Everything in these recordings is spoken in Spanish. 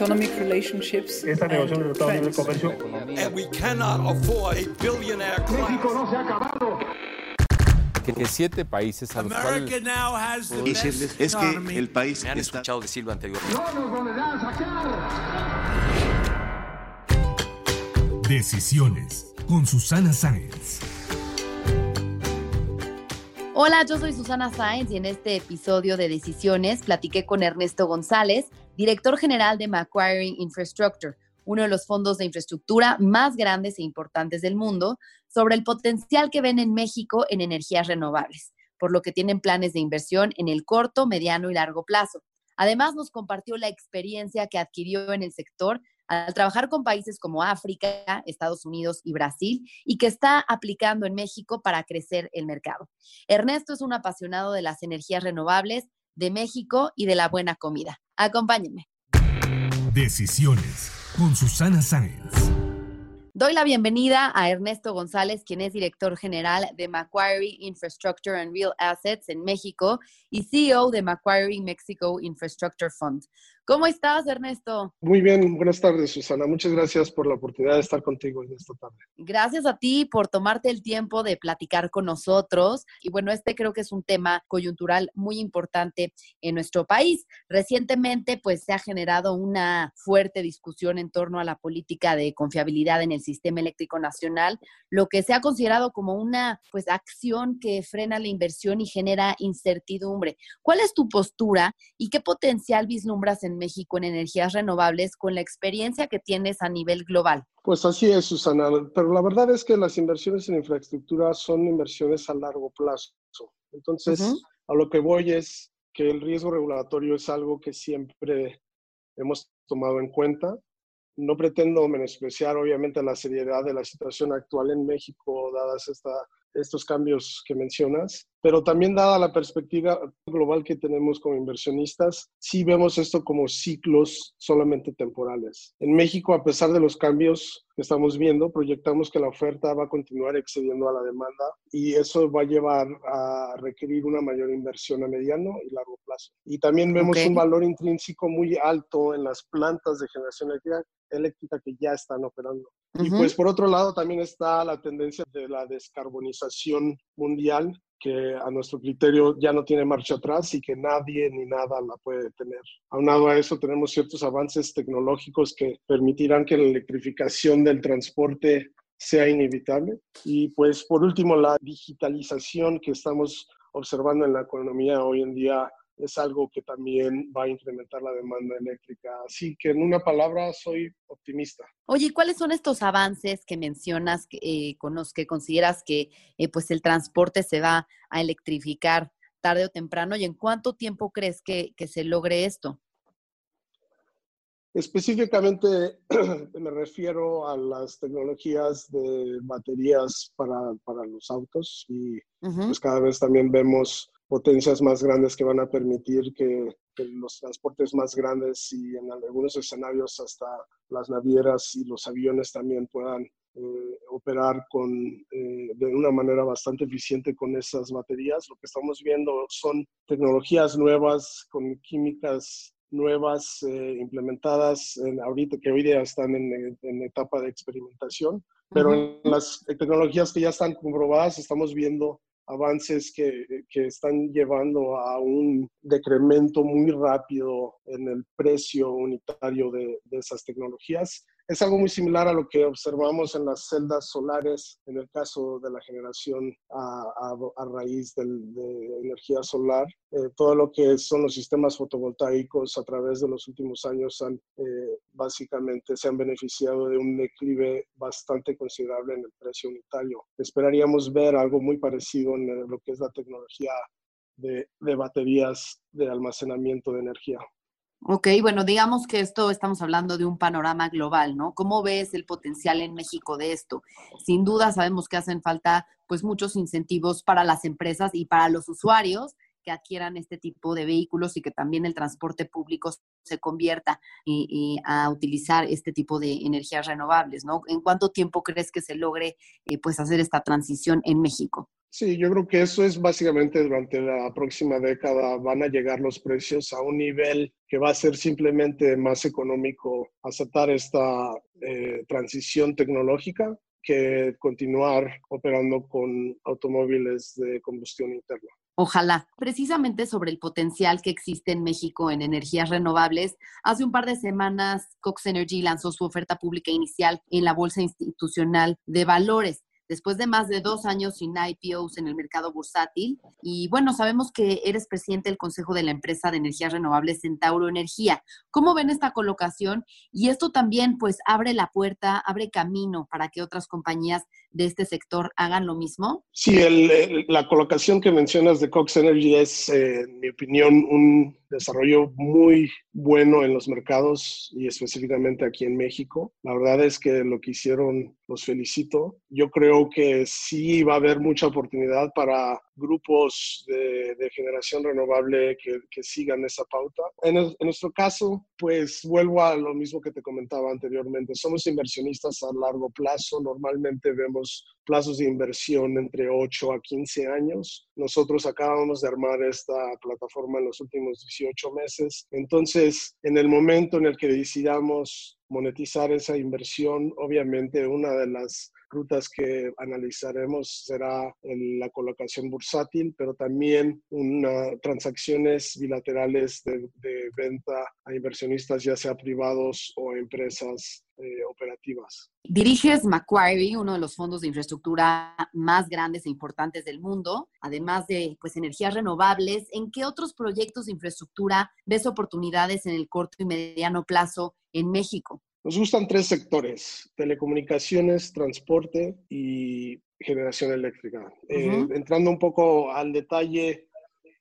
Economic relationships Esta and negociación de Libre trends. Comercio And we cannot afford a billionaire class. que, que siete países a los cuales decirles es que el país Me han está escuchado decirlo anteriormente. Decisiones con Susana Sáenz. Hola, yo soy Susana Sáenz y en este episodio de Decisiones platiqué con Ernesto González, director general de Macquarie Infrastructure, uno de los fondos de infraestructura más grandes e importantes del mundo, sobre el potencial que ven en México en energías renovables, por lo que tienen planes de inversión en el corto, mediano y largo plazo. Además, nos compartió la experiencia que adquirió en el sector al trabajar con países como África, Estados Unidos y Brasil, y que está aplicando en México para crecer el mercado. Ernesto es un apasionado de las energías renovables, de México y de la buena comida. Acompáñenme. Decisiones con Susana Sáenz. Doy la bienvenida a Ernesto González, quien es director general de Macquarie Infrastructure and Real Assets en México y CEO de Macquarie Mexico Infrastructure Fund. ¿Cómo estás, Ernesto? Muy bien, buenas tardes, Susana. Muchas gracias por la oportunidad de estar contigo en esta tarde. Gracias a ti por tomarte el tiempo de platicar con nosotros. Y bueno, este creo que es un tema coyuntural muy importante en nuestro país. Recientemente, pues se ha generado una fuerte discusión en torno a la política de confiabilidad en el sistema eléctrico nacional, lo que se ha considerado como una pues acción que frena la inversión y genera incertidumbre. ¿Cuál es tu postura y qué potencial vislumbras en México en energías renovables con la experiencia que tienes a nivel global? Pues así es, Susana, pero la verdad es que las inversiones en infraestructura son inversiones a largo plazo. Entonces, a lo que voy es que el riesgo regulatorio es algo que siempre hemos tomado en cuenta. No pretendo menospreciar, obviamente, la seriedad de la situación actual en México, dadas esta, estos cambios que mencionas, pero también dada la perspectiva global que tenemos como inversionistas, sí vemos esto como ciclos solamente temporales. En México, a pesar de los cambios que estamos viendo, proyectamos que la oferta va a continuar excediendo a la demanda y eso va a llevar a requerir una mayor inversión a mediano y largo plazo. Y también vemos Ok. un valor intrínseco muy alto en las plantas de generación eléctrica, eléctrica que ya están operando. Y Ujú. pues por otro lado también está la tendencia de la descarbonización mundial que a nuestro criterio ya no tiene marcha atrás y que nadie ni nada la puede detener. Aunado a eso tenemos ciertos avances tecnológicos que permitirán que la electrificación del transporte sea inevitable. Y pues por último la digitalización que estamos observando en la economía hoy en día es algo que también va a incrementar la demanda eléctrica. Así que en una palabra soy optimista. Oye, ¿y ¿cuáles son estos avances que mencionas eh, con los que consideras que eh, pues el transporte se va a electrificar tarde o temprano? ¿Y en cuánto tiempo crees que, que se logre esto? Específicamente me refiero a las tecnologías de baterías para, para los autos y pues cada vez también vemos potencias más grandes que van a permitir que, que los transportes más grandes y en algunos escenarios hasta las navieras y los aviones también puedan eh, operar con, eh, de una manera bastante eficiente con esas baterías. Lo que estamos viendo son tecnologías nuevas con químicas nuevas eh, implementadas en, ahorita que hoy día están en, en etapa de experimentación, pero en las tecnologías que ya están comprobadas estamos viendo avances que, que, están llevando a un decremento muy rápido en el precio unitario de, de, esas tecnologías. Es algo muy similar a lo que observamos en las celdas solares, en el caso de la generación a, raíz de energía solar. Eh, todo lo que son los sistemas fotovoltaicos a través de los últimos años han, eh, básicamente se han beneficiado de un declive bastante considerable en el precio unitario. Esperaríamos ver algo muy parecido en lo que es la tecnología de baterías de almacenamiento de energía. Ok, bueno, digamos que esto estamos hablando de un panorama global, ¿no? ¿Cómo ves el potencial en México de esto? Sin duda sabemos que hacen falta pues muchos incentivos para las empresas y para los usuarios que adquieran este tipo de vehículos y que también el transporte público se convierta y, a utilizar este tipo de energías renovables, ¿no? ¿En cuánto tiempo crees que se logre eh, pues hacer esta transición en México? Sí, yo creo que eso es básicamente durante la próxima década van a llegar los precios a un nivel que va a ser simplemente más económico aceptar esta eh, transición tecnológica que continuar operando con automóviles de combustión interna. Ojalá. Precisamente sobre el potencial que existe en México en energías renovables, hace un par de semanas Cox Energy lanzó su oferta pública inicial en la Bolsa Institucional de Valores después de más de dos años sin IPOs en el mercado bursátil. Y bueno, sabemos que eres presidente del Consejo de la empresa de energías renovables Centauro Energía. ¿Cómo ven esta colocación? Y esto también pues abre la puerta, abre camino para que otras compañías de este sector hagan lo mismo. Sí, la colocación que mencionas de Cox Energy es, eh, en mi opinión, un desarrollo muy bueno en los mercados y específicamente aquí en México. La verdad es que lo que hicieron los felicito. Yo creo que sí va a haber mucha oportunidad para grupos de, generación renovable que, sigan esa pauta. En, en, nuestro caso, pues vuelvo a lo mismo que te comentaba anteriormente. Somos inversionistas a largo plazo. Normalmente vemos plazos de inversión entre 8 a 15 años. Nosotros acabamos de armar esta plataforma en los últimos 18 meses. Entonces, en el momento en el que decidamos monetizar esa inversión, obviamente una de las rutas que analizaremos será la colocación bursátil, pero también una, transacciones bilaterales de, venta a inversionistas, ya sea privados o empresas eh, operativas. Diriges Macquarie, uno de los fondos de infraestructura más grandes e importantes del mundo, además de pues, energías renovables. ¿En qué otros proyectos de infraestructura ves oportunidades en el corto y mediano plazo en México? Nos gustan tres sectores, telecomunicaciones, transporte y generación eléctrica. Eh, entrando un poco al detalle,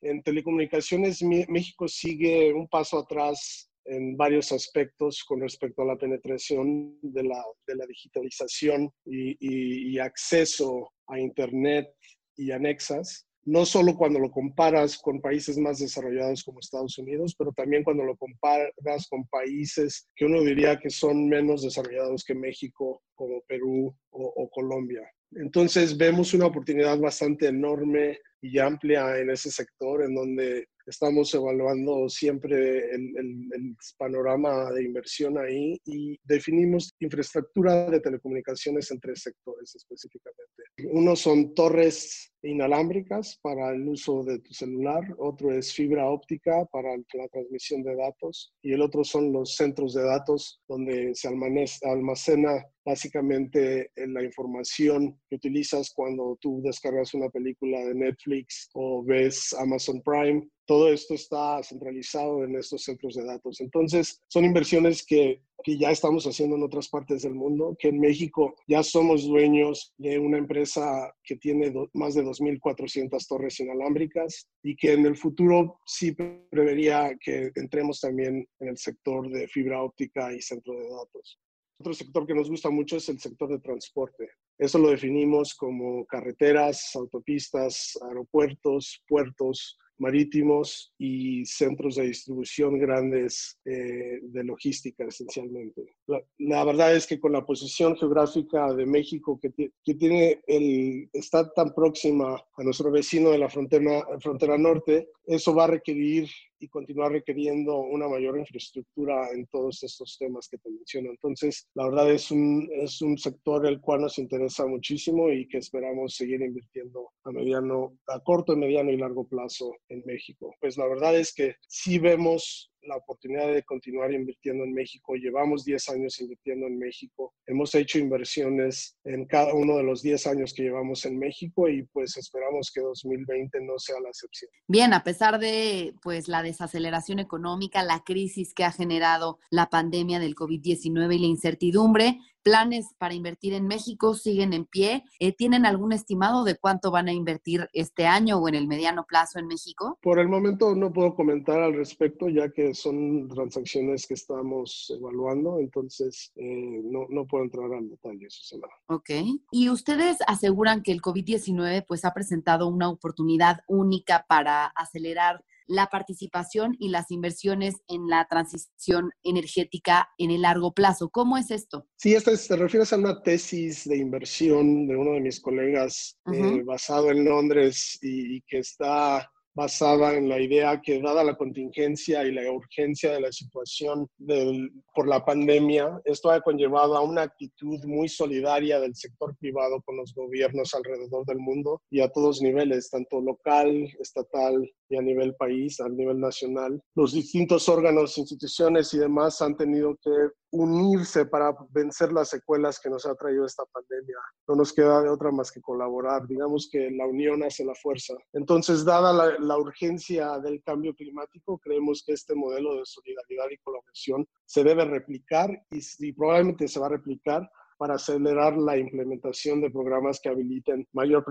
en telecomunicaciones México sigue un paso atrás en varios aspectos con respecto a la penetración de la, digitalización y, y acceso a Internet y anexas no solo cuando lo comparas con países más desarrollados como Estados Unidos, pero también cuando lo comparas con países que uno diría que son menos desarrollados que México, como Perú o, Colombia. Entonces vemos una oportunidad bastante enorme y amplia en ese sector, en donde estamos evaluando siempre el, el, panorama de inversión ahí y definimos infraestructura de telecomunicaciones en tres sectores específicamente. Uno son torres inalámbricas para el uso de tu celular, otro es fibra óptica para la transmisión de datos y el otro son los centros de datos donde se almacena básicamente la información que utilizas cuando tú descargas una película de Netflix o ves Amazon Prime todo esto está centralizado en estos centros de datos. Entonces, son inversiones que, ya estamos haciendo en otras partes del mundo, que en México ya somos dueños de una empresa que tiene más de 2.400 torres inalámbricas y que en el futuro sí prevería que entremos también en el sector de fibra óptica y centro de datos. Otro sector que nos gusta mucho es el sector de transporte. Eso lo definimos como carreteras, autopistas, aeropuertos, puertos, marítimos y centros de distribución grandes eh, de logística esencialmente. La, verdad es que con la posición geográfica de México que, tiene el, está tan próxima a nuestro vecino de la frontera norte, eso va a requerir y continuar requiriendo una mayor infraestructura en todos estos temas que te menciono. Entonces, la verdad es un, es un sector el cual nos interesa muchísimo y que esperamos seguir invirtiendo a mediano, a corto, mediano y largo plazo en México. Pues la verdad es que sí vemos la oportunidad de continuar invirtiendo en México. Llevamos 10 años invirtiendo en México. Hemos hecho inversiones en cada uno de los 10 años que llevamos en México y pues esperamos que 2020 no sea la excepción. Bien, a pesar de pues la desaceleración económica, la crisis que ha generado la pandemia del COVID-19 y la incertidumbre, planes para invertir en México siguen en pie. Eh, ¿Tienen algún estimado de cuánto van a invertir este año o en el mediano plazo en México? Por el momento no puedo comentar al respecto, ya que son transacciones que estamos evaluando, entonces eh, no, no puedo entrar al detalle, Susana. Ok. Y ustedes aseguran que el COVID-19 pues ha presentado una oportunidad única para acelerar la participación y las inversiones en la transición energética en el largo plazo. ¿Cómo es esto? Sí, esta te refieres a una tesis de inversión de uno de mis colegas eh, basado en Londres y, que está basada en la idea que dada la contingencia y la urgencia de la situación del, por la pandemia, esto ha conllevado a una actitud muy solidaria del sector privado con los gobiernos alrededor del mundo y a todos niveles, tanto local, estatal y a nivel país, a nivel nacional. Los distintos órganos, instituciones y demás han tenido que unirse para vencer las secuelas que nos ha traído esta pandemia. No nos queda de otra más que colaborar. Digamos que la unión hace la fuerza. Entonces, dada la, urgencia del cambio climático, creemos que este modelo de solidaridad y colaboración se debe replicar y, y probablemente se va a replicar para acelerar la implementación de programas que habiliten mayor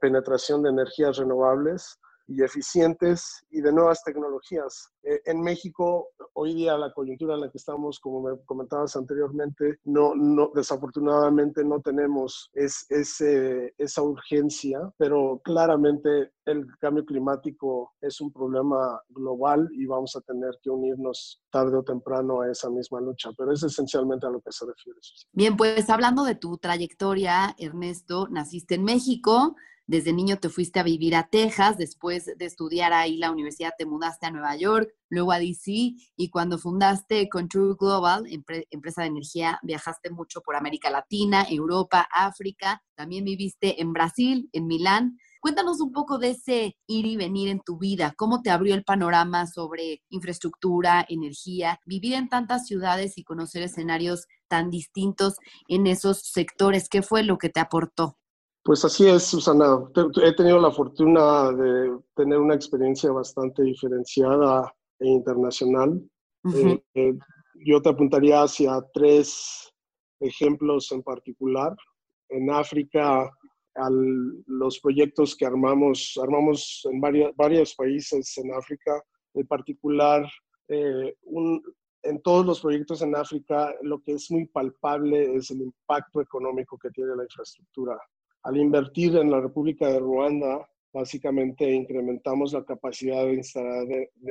penetración de energías renovables y eficientes y de nuevas tecnologías. Eh, en México, hoy día la coyuntura en la que estamos, como me comentabas anteriormente, no, no desafortunadamente no tenemos es, ese, esa urgencia, pero claramente el cambio climático es un problema global y vamos a tener que unirnos tarde o temprano a esa misma lucha, pero es esencialmente a lo que se refiere. Bien, pues hablando de tu trayectoria, Ernesto, naciste en México, desde niño te fuiste a vivir a Texas, después de estudiar ahí la universidad te mudaste a Nueva York, luego a DC y cuando fundaste Control Global, empresa de energía, viajaste mucho por América Latina, Europa, África, también viviste en Brasil, en Milán. Cuéntanos un poco de ese ir y venir en tu vida, cómo te abrió el panorama sobre infraestructura, energía, vivir en tantas ciudades y conocer escenarios tan distintos en esos sectores. ¿Qué fue lo que te aportó? Pues así es, Susana. He tenido la fortuna de tener una experiencia bastante diferenciada e internacional. Eh, eh, yo te apuntaría hacia tres ejemplos en particular. En África, los proyectos que armamos, armamos en varios, varios países en África, en particular, eh, en todos los proyectos en África, lo que es muy palpable es el impacto económico que tiene la infraestructura al invertir en la República de Ruanda, básicamente incrementamos la capacidad de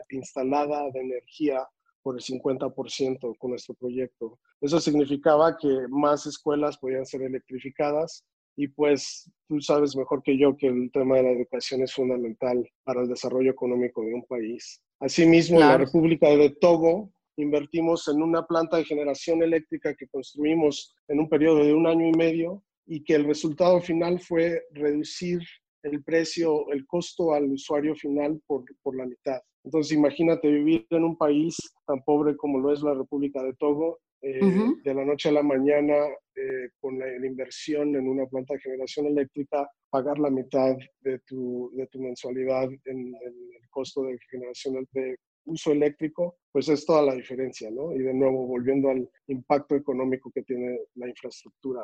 instalada de energía por el 50% con nuestro proyecto. Eso significaba que más escuelas podían ser electrificadas y pues tú sabes mejor que yo que el tema de la educación es fundamental para el desarrollo económico de un país. Asimismo, en la República de Togo invertimos en una planta de generación eléctrica que construimos en un periodo de un año y medio y que el resultado final fue reducir el precio, el costo al usuario final por, por la mitad. Entonces, imagínate vivir en un país tan pobre como lo es la República de Togo, eh, de la noche a la mañana, eh, con la, inversión en una planta de generación eléctrica, pagar la mitad de tu, de tu mensualidad en, el costo de generación de uso eléctrico, pues es toda la diferencia, ¿no? Y de nuevo, volviendo al impacto económico que tiene la infraestructura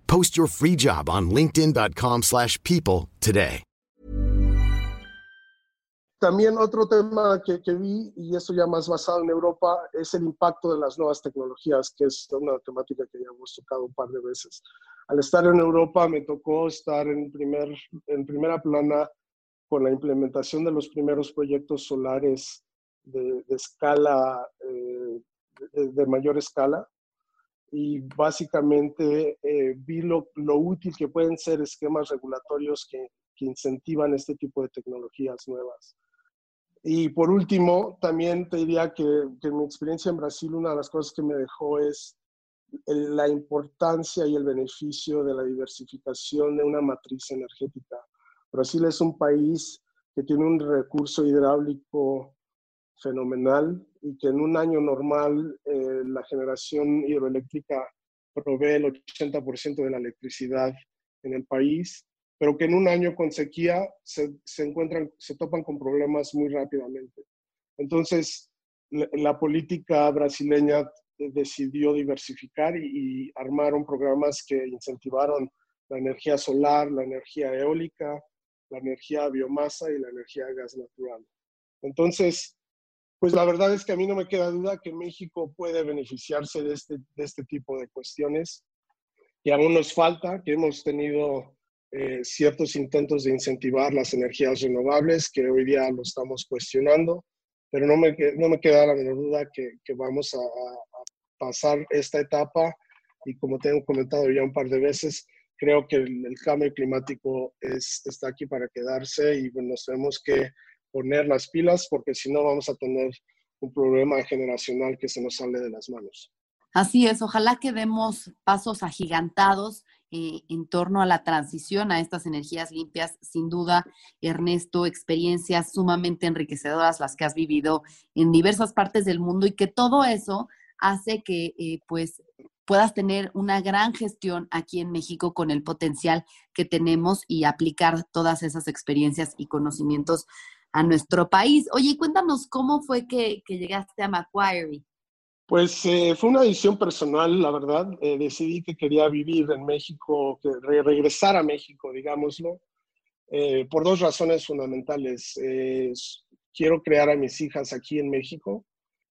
Post your free job on linkedin.com people today. También otro tema que, que, vi, y eso ya más basado en Europa, es el impacto de las nuevas tecnologías, que es una temática que ya hemos tocado un par de veces. Al estar en Europa me tocó estar en, primer, en primera plana con la implementación de los primeros proyectos solares de, de escala, eh, de, de mayor escala, y básicamente eh, vi lo, útil que pueden ser esquemas regulatorios que, que, incentivan este tipo de tecnologías nuevas. Y por último, también te diría que, que, en mi experiencia en Brasil, una de las cosas que me dejó es la importancia y el beneficio de la diversificación de una matriz energética. Brasil es un país que tiene un recurso hidráulico fenomenal y que en un año normal eh, la generación hidroeléctrica provee el 80% de la electricidad en el país, pero que en un año con sequía se, se encuentran, se topan con problemas muy rápidamente. Entonces, la, la política brasileña decidió diversificar y, y, armaron programas que incentivaron la energía solar, la energía eólica, la energía biomasa y la energía gas natural. Entonces, pues la verdad es que a mí no me queda duda que México puede beneficiarse de este, de este tipo de cuestiones, que aún nos falta, que hemos tenido eh, ciertos intentos de incentivar las energías renovables, que hoy día lo estamos cuestionando, pero no me, no me queda la menor duda que, vamos a, pasar esta etapa y como tengo comentado ya un par de veces, creo que el, cambio climático es, está aquí para quedarse y bueno, nos tenemos que poner las pilas porque si no vamos a tener un problema generacional que se nos sale de las manos. Así es, ojalá que demos pasos agigantados eh, en torno a la transición a estas energías limpias. Sin duda, Ernesto, experiencias sumamente enriquecedoras las que has vivido en diversas partes del mundo y que todo eso hace que eh, pues puedas tener una gran gestión aquí en México con el potencial que tenemos y aplicar todas esas experiencias y conocimientos a nuestro país. Oye, cuéntanos cómo fue que, que llegaste a Macquarie. Pues eh, fue una decisión personal, la verdad. Eh, decidí que quería vivir en México, regresar a México, digámoslo, eh, por dos razones fundamentales. quiero crear a mis hijas aquí en México.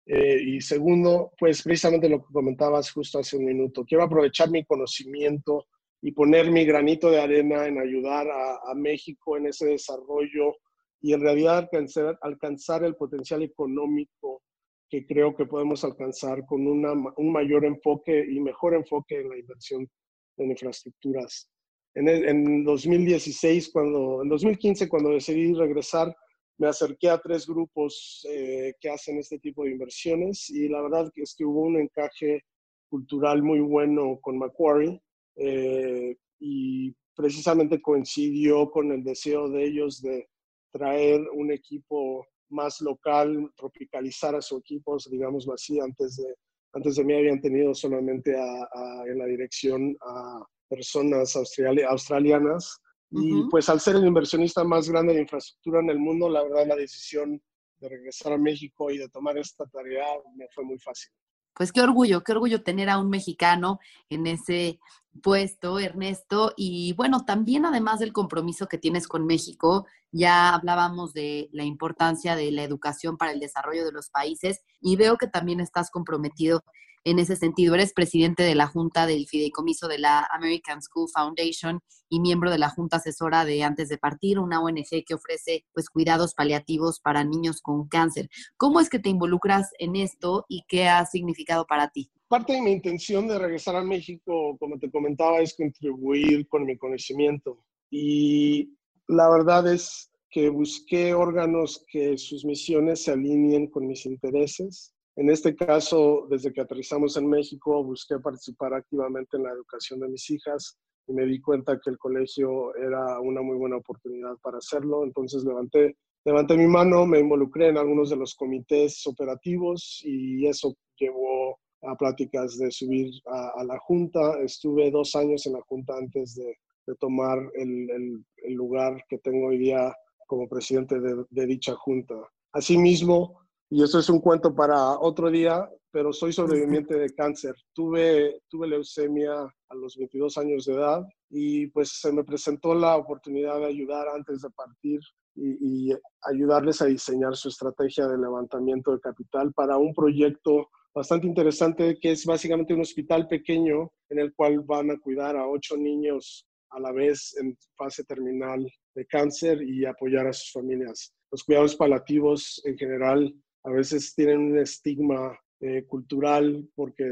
y segundo, pues precisamente lo que comentabas justo hace un minuto. Quiero aprovechar mi conocimiento y poner mi granito de arena en ayudar a, a México en ese desarrollo y en realidad alcanzar, alcanzar el potencial económico que creo que podemos alcanzar con una, un mayor enfoque y mejor enfoque en la inversión en infraestructuras. En, el, en 2016, cuando, en 2015, cuando decidí regresar, me acerqué a tres grupos eh, que hacen este tipo de inversiones y la verdad es que hubo un encaje cultural muy bueno con Macquarie eh, y precisamente coincidió con el deseo de ellos de traer un equipo más local, tropicalizar a su equipo, digámoslo así, antes de, antes de mí habían tenido solamente a, a, en la dirección a personas australianas. Uh -huh. Y pues al ser el inversionista más grande de infraestructura en el mundo, la verdad la decisión de regresar a México y de tomar esta tarea me fue muy fácil. Pues qué orgullo, qué orgullo tener a un mexicano en ese puesto, Ernesto. Y bueno, también además del compromiso que tienes con México, ya hablábamos de la importancia de la educación para el desarrollo de los países y veo que también estás comprometido en ese sentido. Eres presidente de la Junta del Fideicomiso de la American School Foundation y miembro de la Junta Asesora de Antes de Partir, una ONG que ofrece pues, cuidados paliativos para niños con cáncer. ¿Cómo es que te involucras en esto y qué ha significado para ti? Parte de mi intención de regresar a México, como te comentaba, es contribuir con mi conocimiento. Y la verdad es que busqué órganos que sus misiones se alineen con mis intereses en este caso, desde que aterrizamos en México, busqué participar activamente en la educación de mis hijas y me di cuenta que el colegio era una muy buena oportunidad para hacerlo. Entonces levanté, levanté mi mano, me involucré en algunos de los comités operativos y eso llevó a pláticas de subir a, la Junta. Estuve dos años en la Junta antes de, tomar el, el, lugar que tengo hoy día como presidente de, de dicha Junta. Asimismo, y eso es un cuento para otro día, pero soy sobreviviente de cáncer. Tuve, tuve leucemia a los 22 años de edad y pues se me presentó la oportunidad de ayudar antes de partir y ayudarles a diseñar su estrategia de levantamiento de capital para un proyecto bastante interesante que es básicamente un hospital pequeño en el cual van a cuidar a ocho niños a la vez en fase terminal de cáncer y apoyar a sus familias. Los cuidados paliativos en general a veces tienen un estigma eh, cultural porque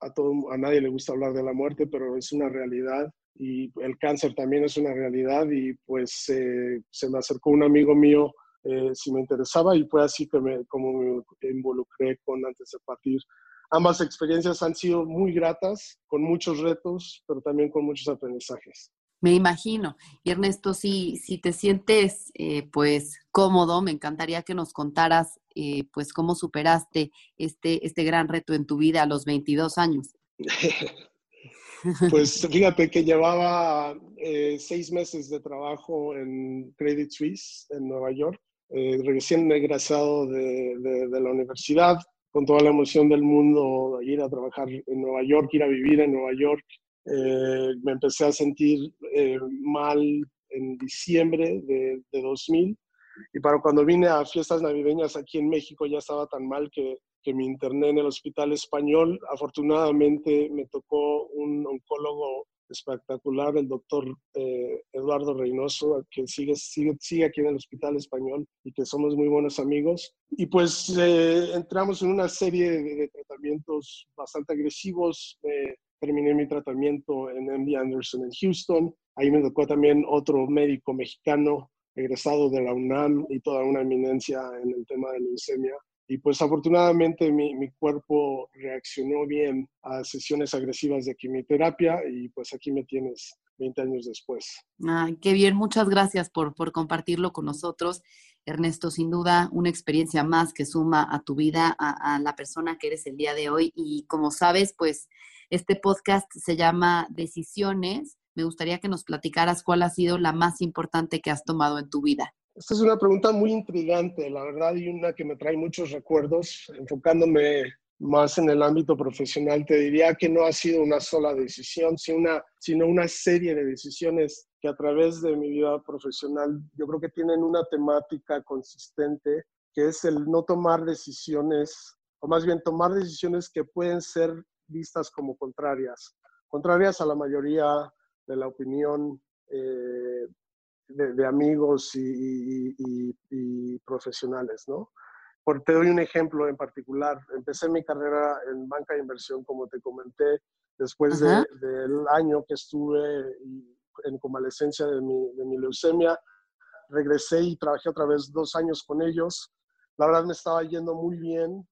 a, todo, a nadie le gusta hablar de la muerte, pero es una realidad y el cáncer también es una realidad y pues eh, se me acercó un amigo mío eh, si me interesaba y fue así que me, como me involucré con Antes de Partir. Ambas experiencias han sido muy gratas, con muchos retos, pero también con muchos aprendizajes. Me imagino. Y Ernesto, si, si te sientes eh, pues cómodo, me encantaría que nos contaras eh, pues cómo superaste este, este gran reto en tu vida a los 22 años. pues fíjate que llevaba eh, seis meses de trabajo en Credit Suisse, en Nueva York, recién egresado de, de, de la universidad, con toda la emoción del mundo, ir a trabajar en Nueva York, ir a vivir en Nueva York, eh, me empecé a sentir eh, mal en diciembre de, de, 2000 y para cuando vine a fiestas navideñas aquí en México ya estaba tan mal que, que me interné en el hospital español. Afortunadamente me tocó un oncólogo espectacular, el doctor eh, Eduardo Reynoso, que sigue, sigue, sigue aquí en el Hospital Español y que somos muy buenos amigos. Y pues eh, entramos en una serie de, tratamientos bastante agresivos. Eh, terminé mi tratamiento en MD Anderson en Houston. Ahí me tocó también otro médico mexicano egresado de la UNAM y toda una eminencia en el tema de leucemia. Y pues afortunadamente mi, mi, cuerpo reaccionó bien a sesiones agresivas de quimioterapia y pues aquí me tienes 20 años después. Ay, qué bien, muchas gracias por, por compartirlo con nosotros. Ernesto, sin duda, una experiencia más que suma a tu vida, a, a la persona que eres el día de hoy. Y como sabes, pues este podcast se llama Decisiones. Me gustaría que nos platicaras cuál ha sido la más importante que has tomado en tu vida. Esta es una pregunta muy intrigante, la verdad, y una que me trae muchos recuerdos. Enfocándome más en el ámbito profesional, te diría que no ha sido una sola decisión, sino una, sino una serie de decisiones que a través de mi vida profesional yo creo que tienen una temática consistente, que es el no tomar decisiones, o más bien tomar decisiones que pueden ser vistas como contrarias, contrarias a la mayoría de la opinión eh, de, de, amigos y, y, y, profesionales, ¿no? Por, te doy un ejemplo en particular. Empecé mi carrera en banca de inversión, como te comenté, después de, del año que estuve en convalescencia de mi, de mi leucemia. Regresé y trabajé otra vez dos años con ellos. La verdad me estaba yendo muy bien,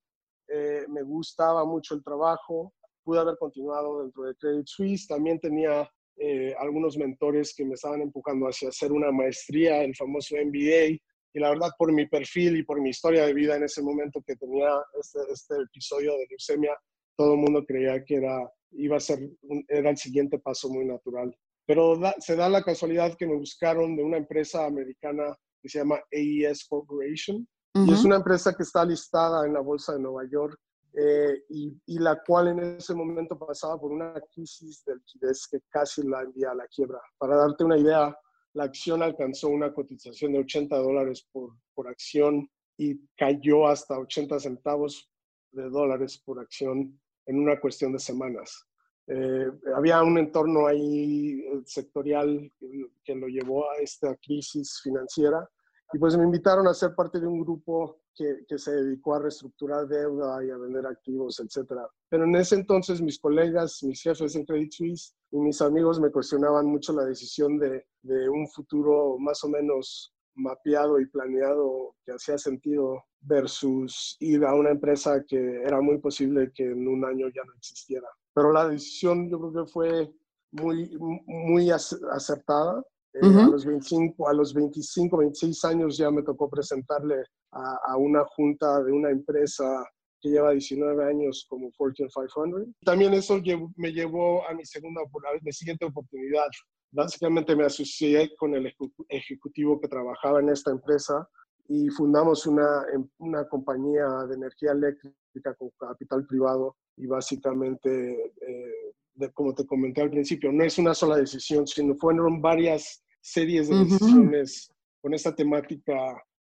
eh, me gustaba mucho el trabajo, pude haber continuado dentro de Credit Suisse. También tenía eh, algunos mentores que me estaban empujando hacia hacer una maestría, el famoso MBA. Y la verdad, por mi perfil y por mi historia de vida en ese momento que tenía este, este episodio de leucemia, todo el mundo creía que era, iba a ser, un, era el siguiente paso muy natural. Pero da, se da la casualidad que me buscaron de una empresa americana que se llama AES Corporation. Uh -huh. Y es una empresa que está listada en la Bolsa de Nueva York eh, y, y, la cual en ese momento pasaba por una crisis de liquidez que casi la envía a la quiebra. Para darte una idea, la acción alcanzó una cotización de 80 dólares por, por acción y cayó hasta 80 centavos de dólares por acción en una cuestión de semanas. Eh, había un entorno ahí sectorial que, que lo llevó a esta crisis financiera y pues me invitaron a ser parte de un grupo que, que, se dedicó a reestructurar deuda y a vender activos, etcétera. Pero en ese entonces mis colegas, mis jefes en Credit Suisse y mis amigos me cuestionaban mucho la decisión de, de un futuro más o menos mapeado y planeado que hacía sentido versus ir a una empresa que era muy posible que en un año ya no existiera. Pero la decisión yo creo que fue muy, muy acertada Uh -huh. a, los 25, a los 25, 26 años ya me tocó presentarle a, a, una junta de una empresa que lleva 19 años como Fortune 500. También eso llevo, me llevó a mi segunda, a mi siguiente oportunidad. Básicamente me asocié con el ejecutivo que trabajaba en esta empresa y fundamos una, em, una compañía de energía eléctrica con capital privado y básicamente eh, como te comenté al principio, no es una sola decisión, sino fueron varias series de decisiones uh -huh. con esta temática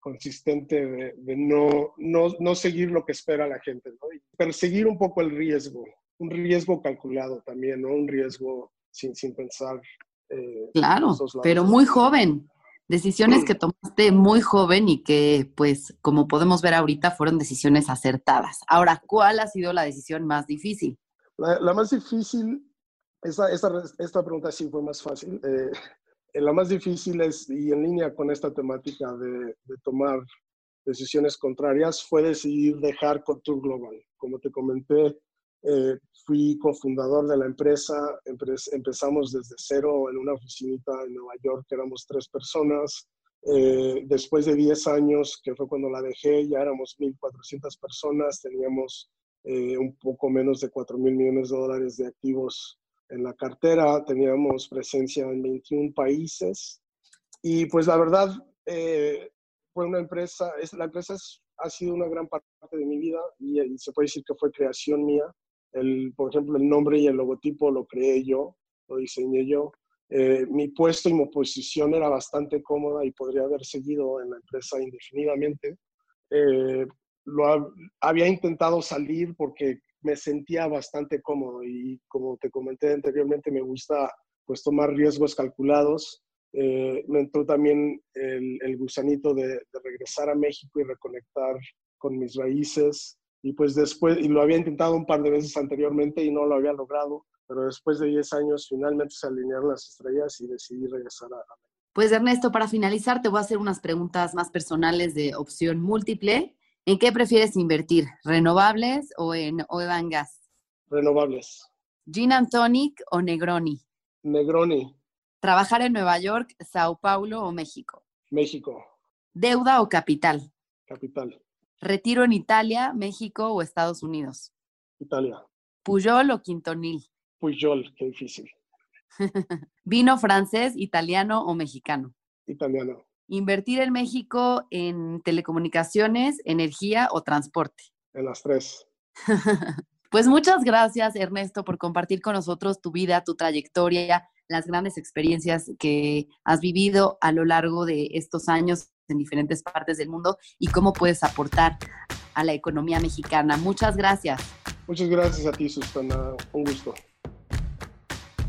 consistente de, de no, no, no, seguir lo que espera la gente, ¿no? Un poco el riesgo, un riesgo calculado también, ¿no? Un riesgo sin, sin pensar. Eh, claro, pero muy joven. Decisiones que tomaste muy joven y que, pues, como podemos ver ahorita, fueron decisiones acertadas. Ahora, ¿cuál ha sido la decisión más difícil? La, más difícil, esta, esta, esta, pregunta sí fue más fácil. Eh, la más difícil es, y en línea con esta temática de, tomar decisiones contrarias, fue decidir dejar Couture Global. Como te comenté, eh, fui cofundador de la empresa, empezamos desde cero en una oficinita en Nueva York, éramos tres personas. Eh, después de 10 años, que fue cuando la dejé, ya éramos 1.400 personas, teníamos eh, un poco menos de 4 mil millones de dólares de activos en la cartera, teníamos presencia en 21 países y pues la verdad fue una empresa, es, la empresa ha sido una gran parte de mi vida y, se puede decir que fue creación mía. El, por ejemplo, el nombre y el logotipo lo creé yo, lo diseñé yo. Eh, mi puesto y mi posición era bastante cómoda y podría haber seguido en la empresa indefinidamente. Eh, lo había intentado salir porque me sentía bastante cómodo y como te comenté anteriormente, me gusta pues tomar riesgos calculados. Eh, me entró también el, el gusanito de, regresar a México y reconectar con mis raíces y pues después, y lo había intentado un par de veces anteriormente y no lo había logrado, pero después de 10 años finalmente se alinearon las estrellas y decidí regresar a, a Pues Ernesto, para finalizar te voy a hacer unas preguntas más personales de opción múltiple. ¿En qué prefieres invertir? ¿Renovables o en oil and gas? Renovables. ¿Gin and tonic o Negroni? Negroni. ¿Trabajar en Nueva York, Sao Paulo o México? México. ¿Deuda o capital? Capital. ¿Retiro en Italia, México o Estados Unidos? Italia. ¿Puyol o Quintonil? Puyol, qué difícil. ¿Vino francés, italiano o mexicano? Italiano. ¿Invertir en México en telecomunicaciones, energía o transporte? En las tres. pues muchas gracias, Ernesto, por compartir con nosotros tu vida, tu trayectoria, las grandes experiencias que has vivido a lo largo de estos años en diferentes partes del mundo y cómo puedes aportar a la economía mexicana. Muchas gracias. Muchas gracias a ti, Susana. Un gusto.